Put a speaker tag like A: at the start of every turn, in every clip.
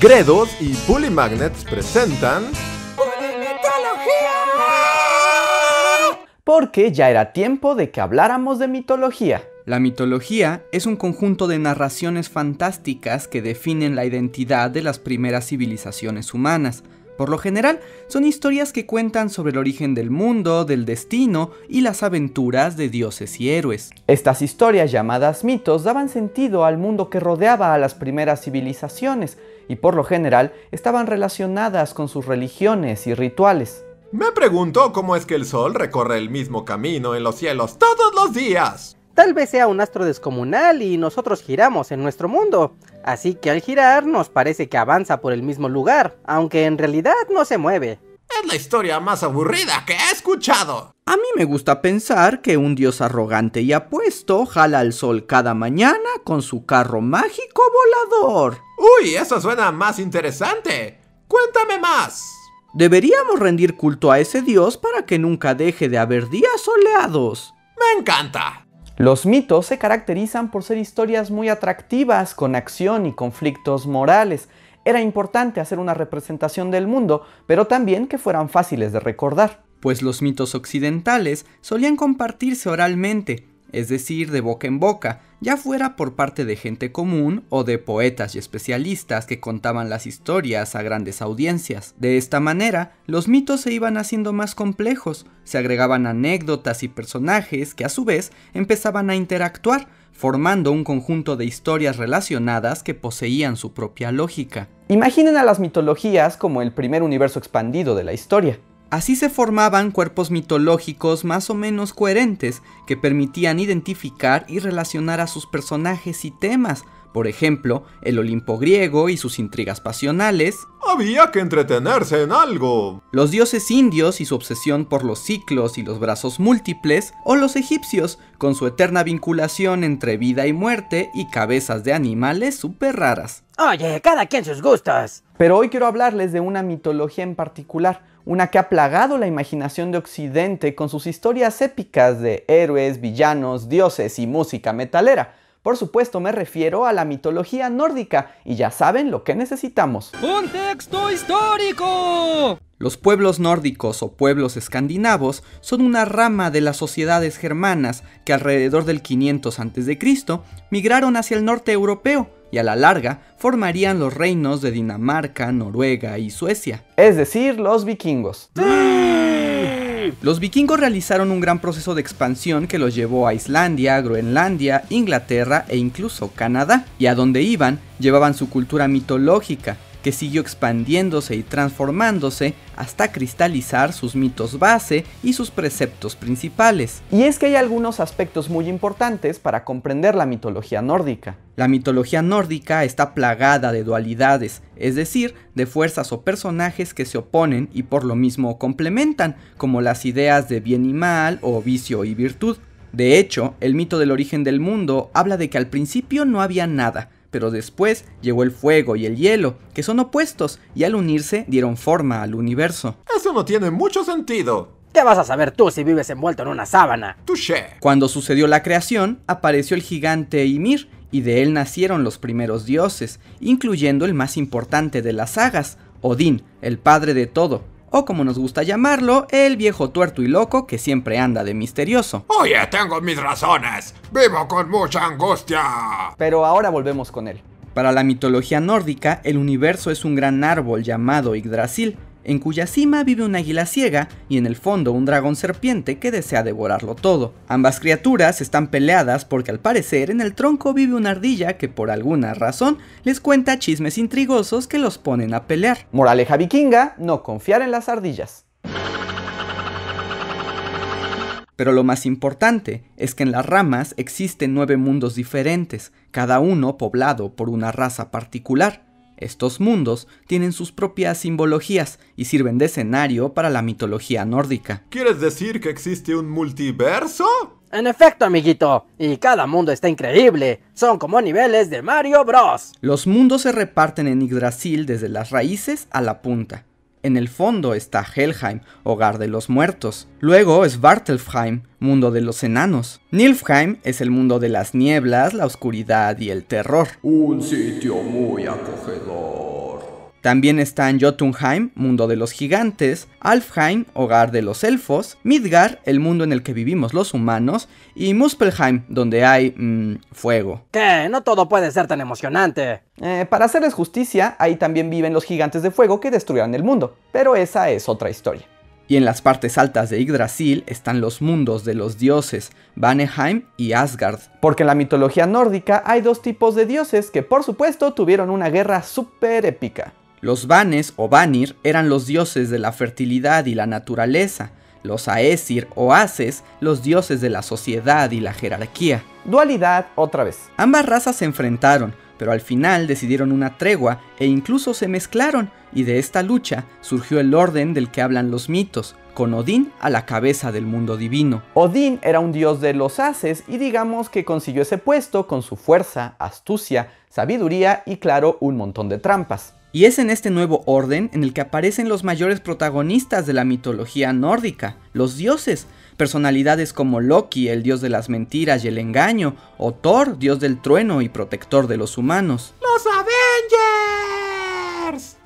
A: Gredos y Bully Magnets presentan...
B: Porque ya era tiempo de que habláramos de mitología.
C: La mitología es un conjunto de narraciones fantásticas que definen la identidad de las primeras civilizaciones humanas. Por lo general, son historias que cuentan sobre el origen del mundo, del destino y las aventuras de dioses y héroes.
B: Estas historias llamadas mitos daban sentido al mundo que rodeaba a las primeras civilizaciones y por lo general estaban relacionadas con sus religiones y rituales.
A: Me pregunto cómo es que el Sol recorre el mismo camino en los cielos todos los días.
D: Tal vez sea un astro descomunal y nosotros giramos en nuestro mundo. Así que al girar nos parece que avanza por el mismo lugar, aunque en realidad no se mueve.
A: Es la historia más aburrida que he escuchado.
C: A mí me gusta pensar que un dios arrogante y apuesto jala al sol cada mañana con su carro mágico volador.
A: Uy, eso suena más interesante. Cuéntame más.
C: Deberíamos rendir culto a ese dios para que nunca deje de haber días soleados.
A: Me encanta.
B: Los mitos se caracterizan por ser historias muy atractivas, con acción y conflictos morales. Era importante hacer una representación del mundo, pero también que fueran fáciles de recordar.
C: Pues los mitos occidentales solían compartirse oralmente, es decir, de boca en boca, ya fuera por parte de gente común o de poetas y especialistas que contaban las historias a grandes audiencias. De esta manera, los mitos se iban haciendo más complejos, se agregaban anécdotas y personajes que a su vez empezaban a interactuar, formando un conjunto de historias relacionadas que poseían su propia lógica.
B: Imaginen a las mitologías como el primer universo expandido de la historia.
C: Así se formaban cuerpos mitológicos más o menos coherentes que permitían identificar y relacionar a sus personajes y temas, por ejemplo, el Olimpo griego y sus intrigas pasionales.
A: Había que entretenerse en algo.
C: Los dioses indios y su obsesión por los ciclos y los brazos múltiples, o los egipcios, con su eterna vinculación entre vida y muerte y cabezas de animales súper raras.
D: Oye, cada quien sus gustos.
B: Pero hoy quiero hablarles de una mitología en particular, una que ha plagado la imaginación de Occidente con sus historias épicas de héroes, villanos, dioses y música metalera. Por supuesto me refiero a la mitología nórdica y ya saben lo que necesitamos.
C: ¡Contexto histórico! Los pueblos nórdicos o pueblos escandinavos son una rama de las sociedades germanas que alrededor del 500 a.C. migraron hacia el norte europeo y a la larga formarían los reinos de Dinamarca, Noruega y Suecia.
B: Es decir, los vikingos.
C: Los vikingos realizaron un gran proceso de expansión que los llevó a Islandia, Groenlandia, Inglaterra e incluso Canadá, y a donde iban llevaban su cultura mitológica, que siguió expandiéndose y transformándose hasta cristalizar sus mitos base y sus preceptos principales.
B: Y es que hay algunos aspectos muy importantes para comprender la mitología nórdica.
C: La mitología nórdica está plagada de dualidades, es decir, de fuerzas o personajes que se oponen y por lo mismo complementan, como las ideas de bien y mal o vicio y virtud. De hecho, el mito del origen del mundo habla de que al principio no había nada, pero después llegó el fuego y el hielo, que son opuestos, y al unirse dieron forma al universo.
A: Eso no tiene mucho sentido.
D: ¿Qué vas a saber tú si vives envuelto en una sábana?
A: Touché.
C: Cuando sucedió la creación, apareció el gigante Ymir, y de él nacieron los primeros dioses, incluyendo el más importante de las sagas, Odín, el padre de todo, o como nos gusta llamarlo, el viejo tuerto y loco que siempre anda de misterioso.
A: Oye, tengo mis razones. Vivo con mucha angustia.
B: Pero ahora volvemos con él.
C: Para la mitología nórdica, el universo es un gran árbol llamado Yggdrasil, en cuya cima vive una águila ciega y en el fondo un dragón serpiente que desea devorarlo todo. Ambas criaturas están peleadas porque al parecer en el tronco vive una ardilla que por alguna razón les cuenta chismes intrigosos que los ponen a pelear.
B: Moraleja vikinga, no confiar en las ardillas.
C: Pero lo más importante es que en las ramas existen nueve mundos diferentes, cada uno poblado por una raza particular. Estos mundos tienen sus propias simbologías y sirven de escenario para la mitología nórdica.
A: ¿Quieres decir que existe un multiverso?
D: En efecto, amiguito, y cada mundo está increíble. Son como niveles de Mario Bros.
C: Los mundos se reparten en Yggdrasil desde las raíces a la punta. En el fondo está Helheim, hogar de los muertos. Luego Svartalfheim, mundo de los enanos. Nilfheim es el mundo de las nieblas, la oscuridad y el terror.
E: Un sitio muy acogedor.
C: También están Jotunheim, mundo de los gigantes, Alfheim, hogar de los elfos, Midgar, el mundo en el que vivimos los humanos, y Muspelheim, donde hay mmm, fuego.
D: ¿Qué? No todo puede ser tan emocionante.
B: Eh, para hacerles justicia, ahí también viven los gigantes de fuego que destruirán el mundo, pero esa es otra historia.
C: Y en las partes altas de Yggdrasil están los mundos de los dioses, Vaneheim y Asgard.
B: Porque en la mitología nórdica hay dos tipos de dioses que por supuesto tuvieron una guerra súper épica.
C: Los Vanes o Vanir eran los dioses de la fertilidad y la naturaleza, los Aesir o Ases los dioses de la sociedad y la jerarquía.
B: Dualidad otra vez.
C: Ambas razas se enfrentaron, pero al final decidieron una tregua e incluso se mezclaron, y de esta lucha surgió el orden del que hablan los mitos, con Odín a la cabeza del mundo divino.
B: Odín era un dios de los haces y digamos que consiguió ese puesto con su fuerza, astucia, sabiduría y claro, un montón de trampas.
C: Y es en este nuevo orden en el que aparecen los mayores protagonistas de la mitología nórdica, los dioses, personalidades como Loki, el dios de las mentiras y el engaño, o Thor, dios del trueno y protector de los humanos.
A: ¡Los Avengers!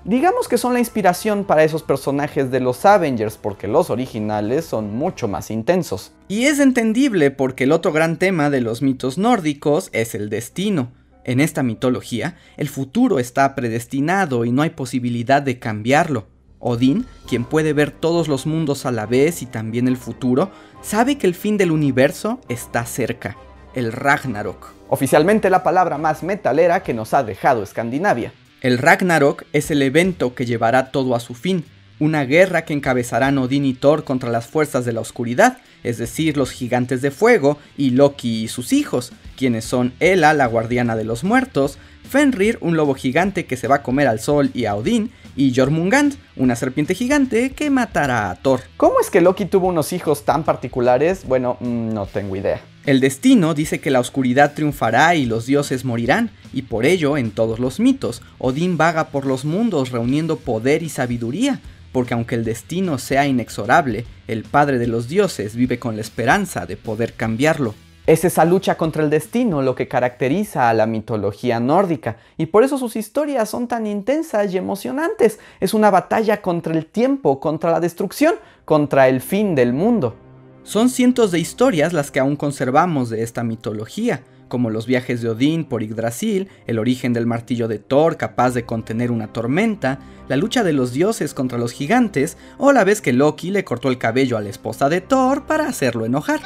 B: Digamos que son la inspiración para esos personajes de los Avengers porque los originales son mucho más intensos.
C: Y es entendible porque el otro gran tema de los mitos nórdicos es el destino. En esta mitología, el futuro está predestinado y no hay posibilidad de cambiarlo. Odín, quien puede ver todos los mundos a la vez y también el futuro, sabe que el fin del universo está cerca, el Ragnarok.
B: Oficialmente la palabra más metalera que nos ha dejado Escandinavia.
C: El Ragnarok es el evento que llevará todo a su fin, una guerra que encabezarán Odín y Thor contra las fuerzas de la oscuridad, es decir, los gigantes de fuego, y Loki y sus hijos, quienes son Ela, la guardiana de los muertos, Fenrir, un lobo gigante que se va a comer al sol y a Odín, y Jormungand, una serpiente gigante que matará a Thor.
B: ¿Cómo es que Loki tuvo unos hijos tan particulares? Bueno, mm, no tengo idea.
C: El destino dice que la oscuridad triunfará y los dioses morirán, y por ello, en todos los mitos, Odín vaga por los mundos reuniendo poder y sabiduría, porque aunque el destino sea inexorable, el Padre de los dioses vive con la esperanza de poder cambiarlo.
B: Es esa lucha contra el destino lo que caracteriza a la mitología nórdica y por eso sus historias son tan intensas y emocionantes. Es una batalla contra el tiempo, contra la destrucción, contra el fin del mundo.
C: Son cientos de historias las que aún conservamos de esta mitología, como los viajes de Odín por Yggdrasil, el origen del martillo de Thor capaz de contener una tormenta, la lucha de los dioses contra los gigantes, o la vez que Loki le cortó el cabello a la esposa de Thor para hacerlo enojar.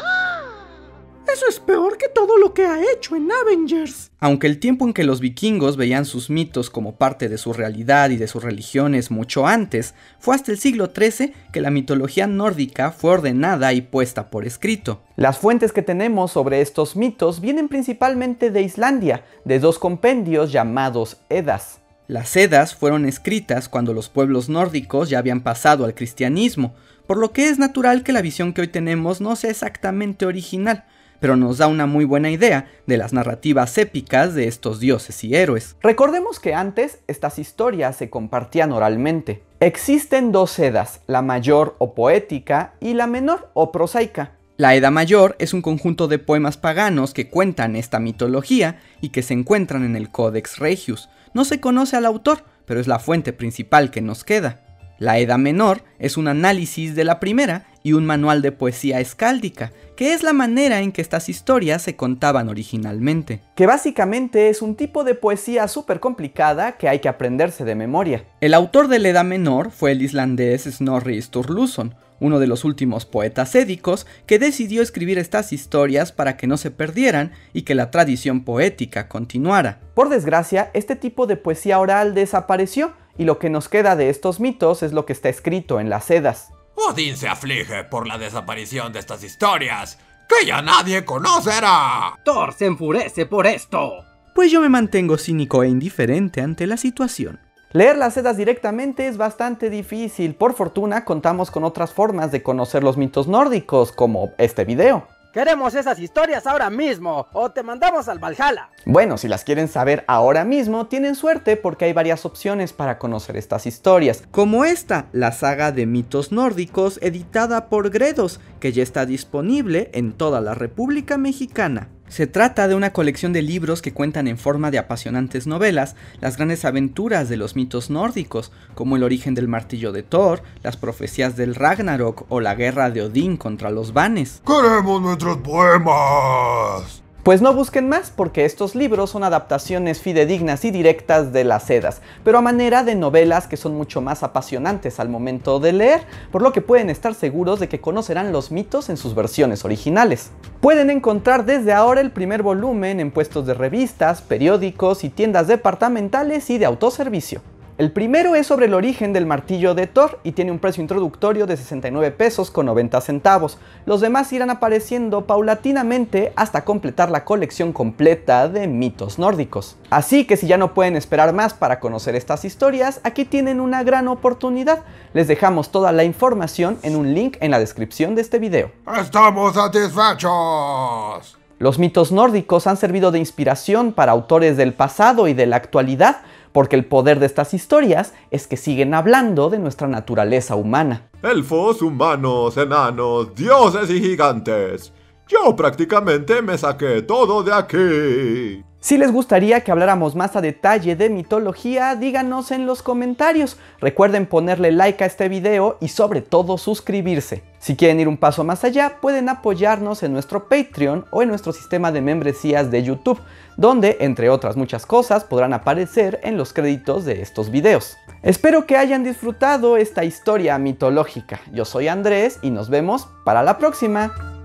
E: Eso es peor que todo lo que ha hecho en Avengers.
C: Aunque el tiempo en que los vikingos veían sus mitos como parte de su realidad y de sus religiones mucho antes, fue hasta el siglo XIII que la mitología nórdica fue ordenada y puesta por escrito.
B: Las fuentes que tenemos sobre estos mitos vienen principalmente de Islandia, de dos compendios llamados Edas.
C: Las Edas fueron escritas cuando los pueblos nórdicos ya habían pasado al cristianismo, por lo que es natural que la visión que hoy tenemos no sea exactamente original, pero nos da una muy buena idea de las narrativas épicas de estos dioses y héroes.
B: Recordemos que antes estas historias se compartían oralmente. Existen dos edas, la mayor o poética y la menor o prosaica.
C: La Edda Mayor es un conjunto de poemas paganos que cuentan esta mitología y que se encuentran en el Codex Regius. No se conoce al autor, pero es la fuente principal que nos queda. La Edda Menor es un análisis de la primera y un manual de poesía escáldica, que es la manera en que estas historias se contaban originalmente.
B: Que básicamente es un tipo de poesía súper complicada que hay que aprenderse de memoria.
C: El autor de la Edda Menor fue el islandés Snorri Sturluson, uno de los últimos poetas édicos que decidió escribir estas historias para que no se perdieran y que la tradición poética continuara.
B: Por desgracia, este tipo de poesía oral desapareció y lo que nos queda de estos mitos es lo que está escrito en las Edas.
A: Odín se aflige por la desaparición de estas historias, que ya nadie conocerá.
D: Thor se enfurece por esto.
C: Pues yo me mantengo cínico e indiferente ante la situación.
B: Leer las Edas directamente es bastante difícil. Por fortuna contamos con otras formas de conocer los mitos nórdicos, como este video.
D: Queremos esas historias ahora mismo o te mandamos al Valhalla.
B: Bueno, si las quieren saber ahora mismo, tienen suerte porque hay varias opciones para conocer estas historias.
C: Como esta, la saga de mitos nórdicos editada por Gredos, que ya está disponible en toda la República Mexicana.
F: Se trata de una colección de libros que cuentan en forma de apasionantes novelas las grandes aventuras de los mitos nórdicos, como el origen del martillo de Thor, las profecías del Ragnarok o la guerra de Odín contra los Vanes.
G: ¡Queremos nuestros poemas!
C: Pues no busquen más porque estos libros son adaptaciones fidedignas y directas de las Edas, pero a manera de novelas que son mucho más apasionantes al momento de leer, por lo que pueden estar seguros de que conocerán los mitos en sus versiones originales. Pueden encontrar desde ahora el primer volumen en puestos de revistas, periódicos y tiendas departamentales y de autoservicio. El primero es sobre el origen del martillo de Thor y tiene un precio introductorio de 69 pesos con 90 centavos. Los demás irán apareciendo paulatinamente hasta completar la colección completa de mitos nórdicos. Así que si ya no pueden esperar más para conocer estas historias, aquí tienen una gran oportunidad. Les dejamos toda la información en un link en la descripción de este video.
G: ¡Estamos satisfechos!
C: Los mitos nórdicos han servido de inspiración para autores del pasado y de la actualidad, porque el poder de estas historias es que siguen hablando de nuestra naturaleza humana.
A: Elfos, humanos, enanos, dioses y gigantes. Yo prácticamente me saqué todo de aquí.
C: Si les gustaría que habláramos más a detalle de mitología, díganos en los comentarios. Recuerden ponerle like a este video y sobre todo suscribirse. Si quieren ir un paso más allá, pueden apoyarnos en nuestro Patreon o en nuestro sistema de membresías de YouTube, donde, entre otras muchas cosas, podrán aparecer en los créditos de estos videos. Espero que hayan disfrutado esta historia mitológica. Yo soy Andrés y nos vemos para la próxima.